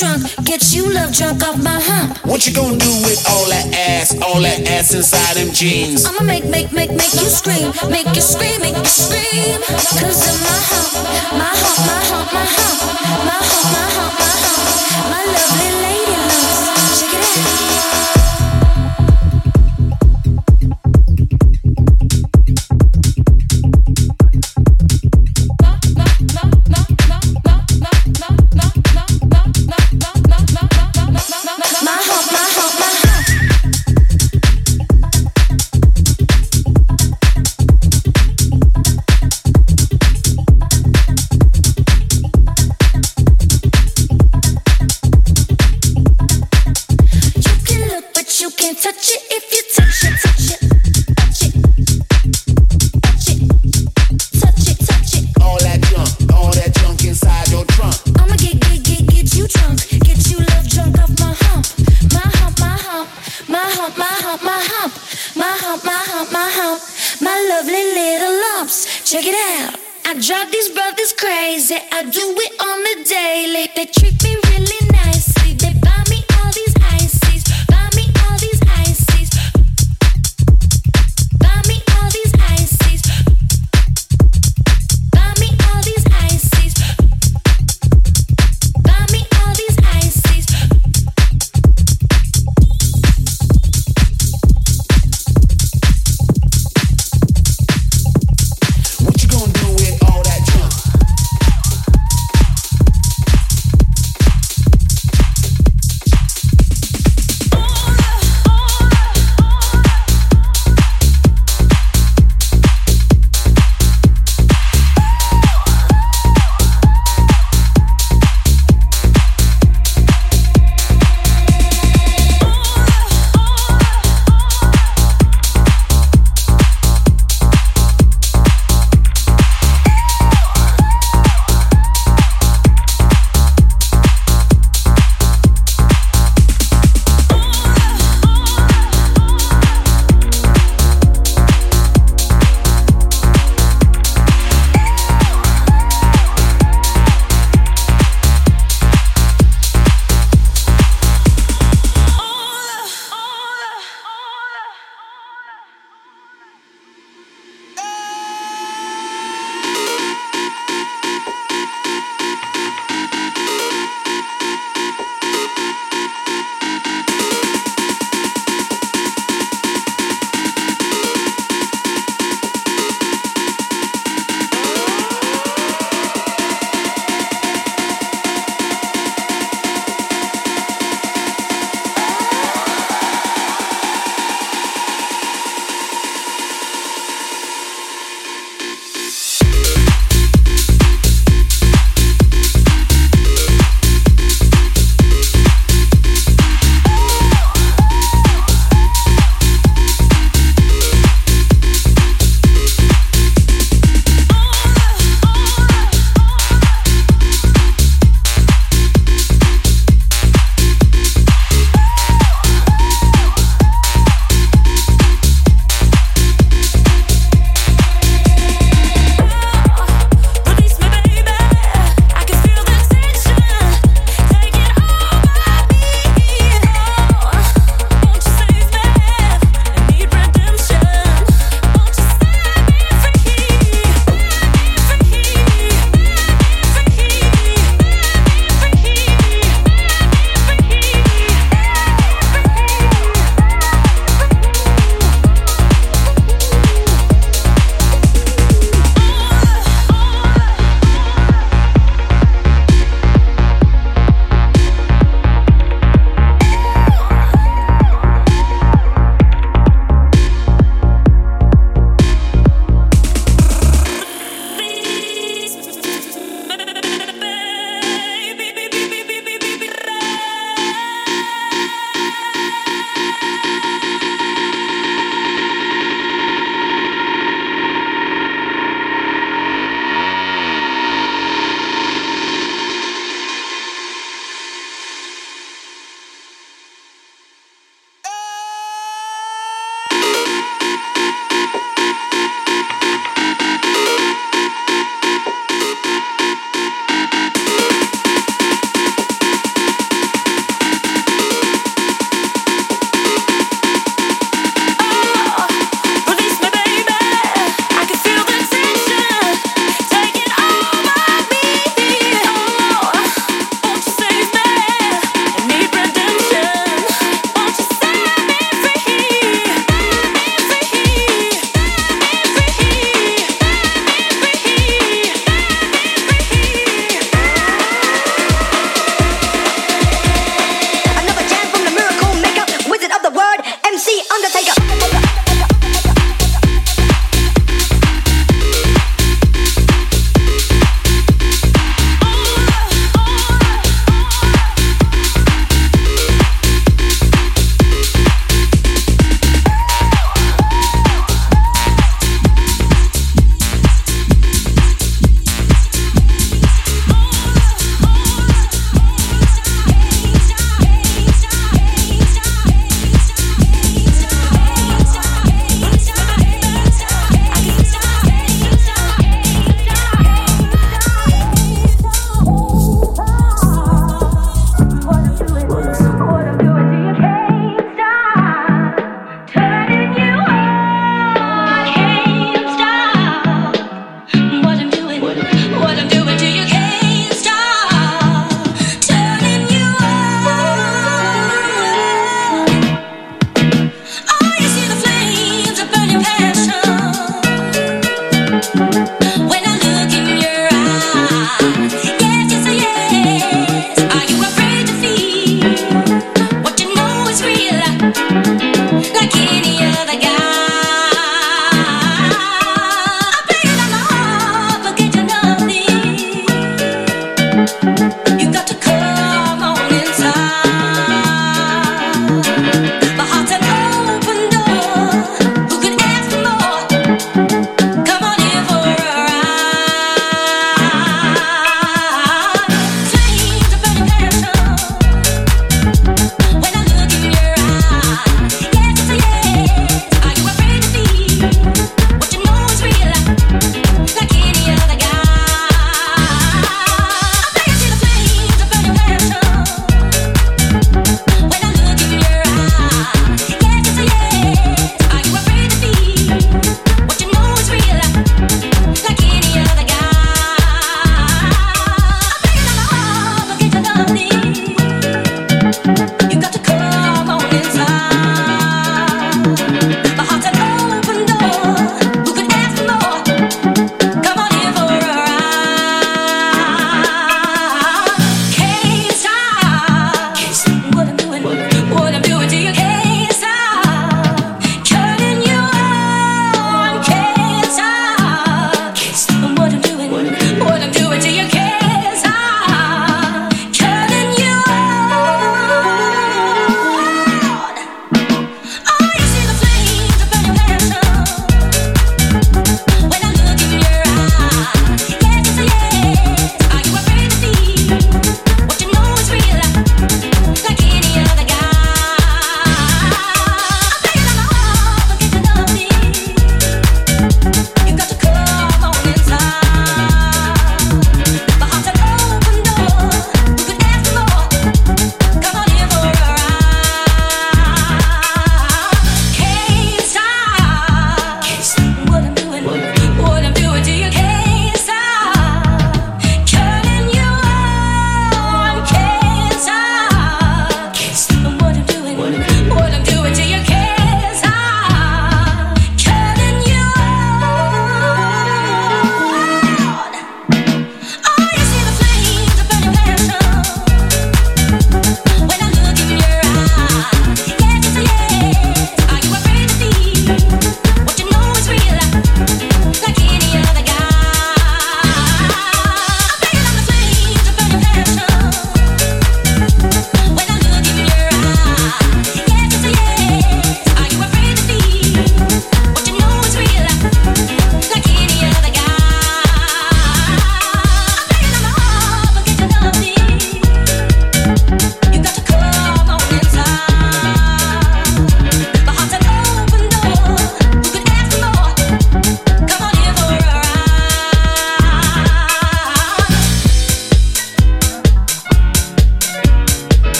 drunk, get you love drunk off my hump. What you gonna do with all that ass, all that ass inside them jeans? I'ma make, make, make, make you scream, make you scream, make you scream. Cause of my hump, my hump, my hump, my hump, my hump, my hump, my hump, my lovely.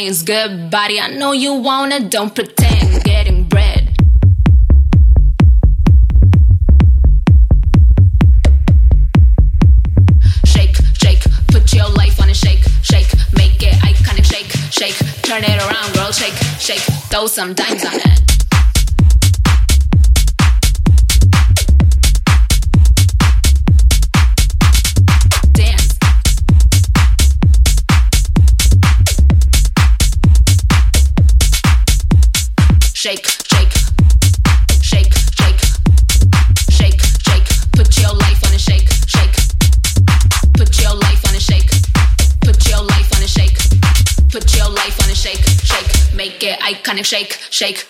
things. Good body, I know you wanna, don't pretend. Getting bread. Shake, shake, put your life on a shake, shake, make it iconic. Shake, shake, turn it around, girl. Shake, shake, throw some dimes on it. shake, kind of shake, shake,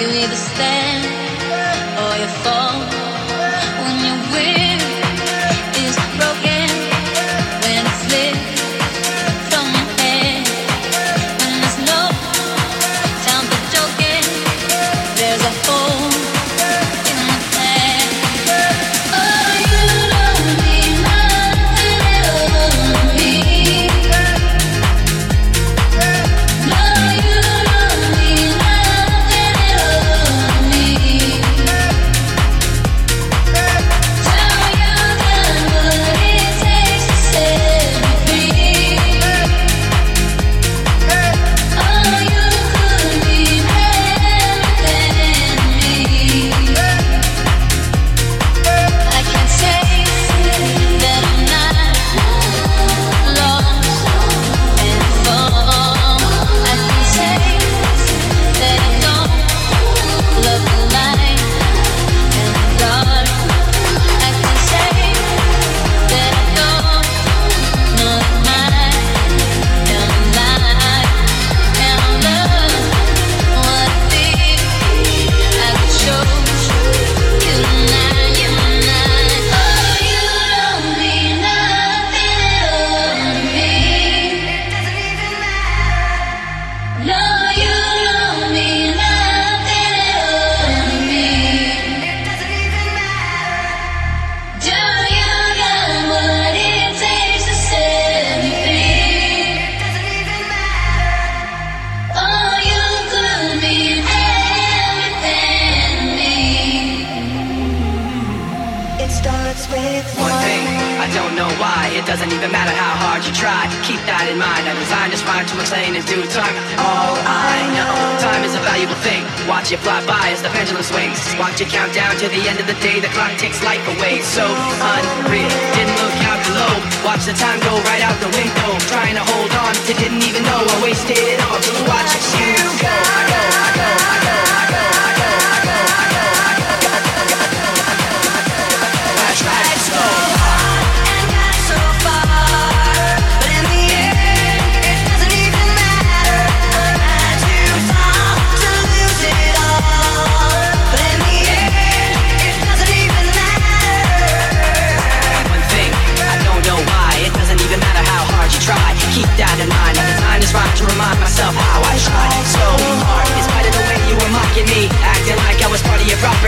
You either stand or you fall.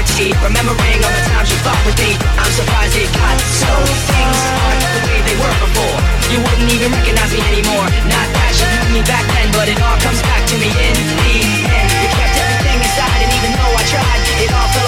clarity Remembering all the times you fought with me. I'm surprised it got so Things aren't the way they were before. You wouldn't even recognize me anymore. Not that you knew me back then But it all comes back to me in the end. You kept everything inside And even though I tried It all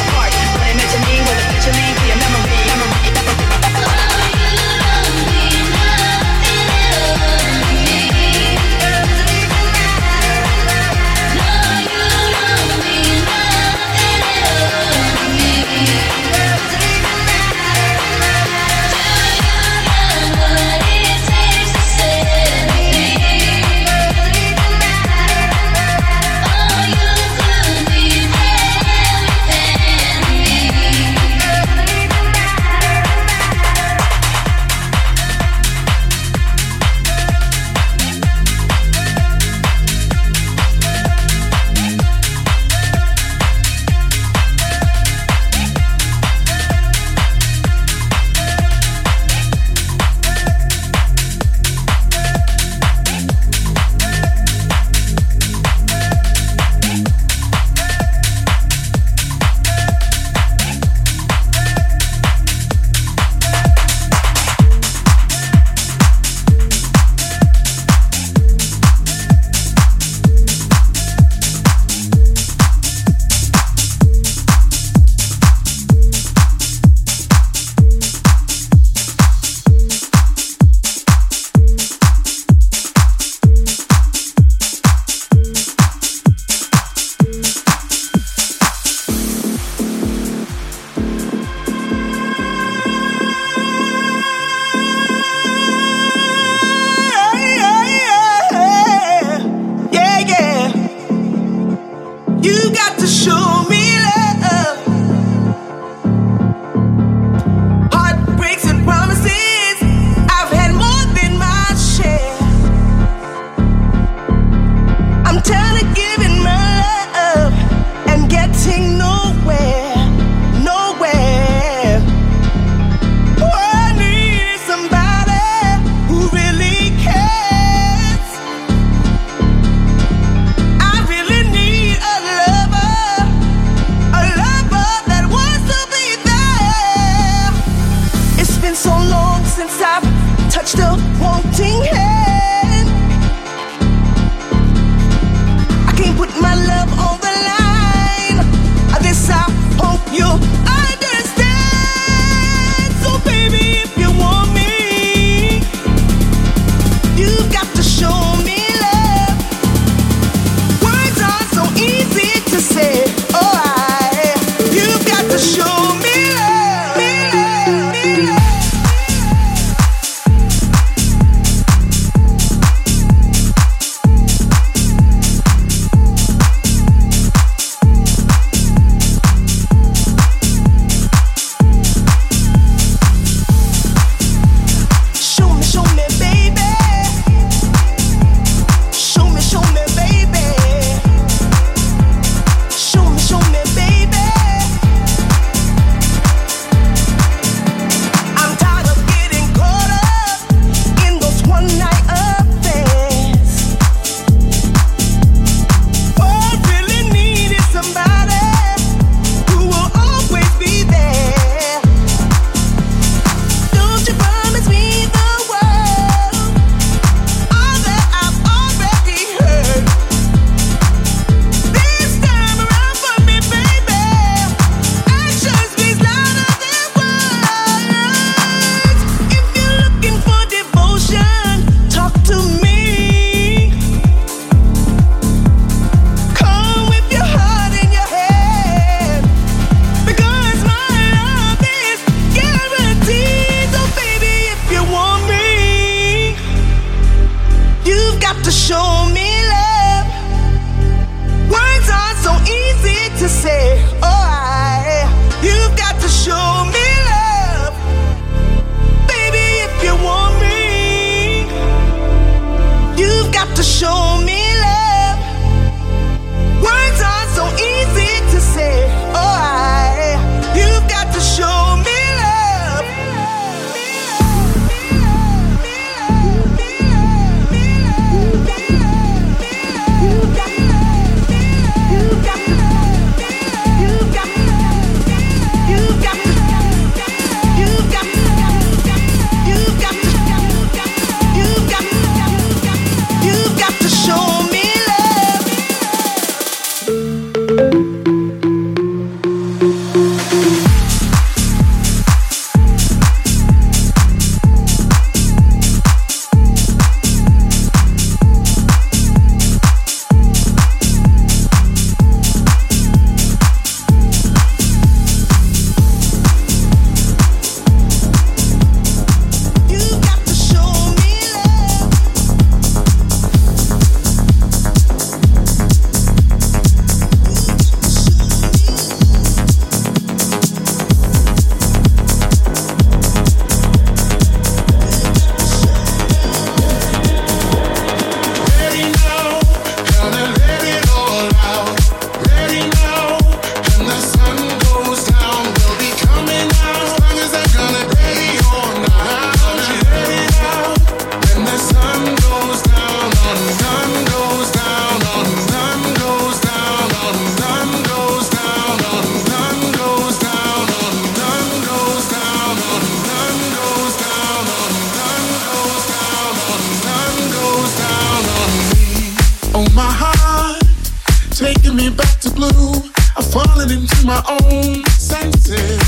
falling into my own senses.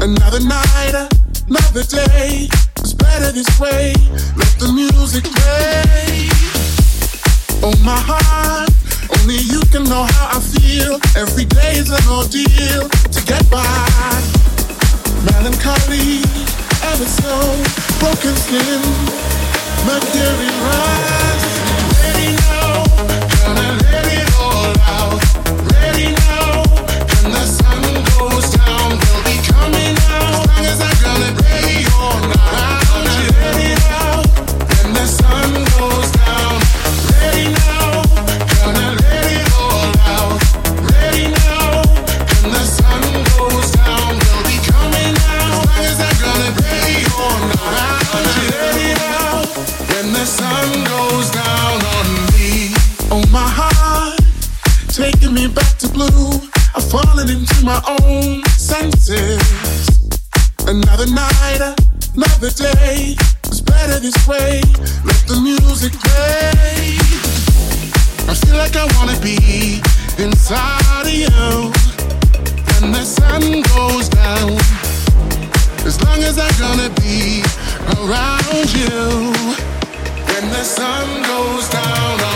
Another night, another day. It's better this way. Let the music play. Oh my heart, only you can know how I feel. Every day is an ordeal to get by. Melancholy, ever so broken skin, mercury rise. Ready now. my own senses. Another night, another day. It's better this way. Let the music play. I feel like I wanna be inside of you. When the sun goes down, as long as I'm gonna be around you. When the sun goes down.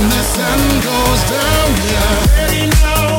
And the sun goes down, yeah. Ready now.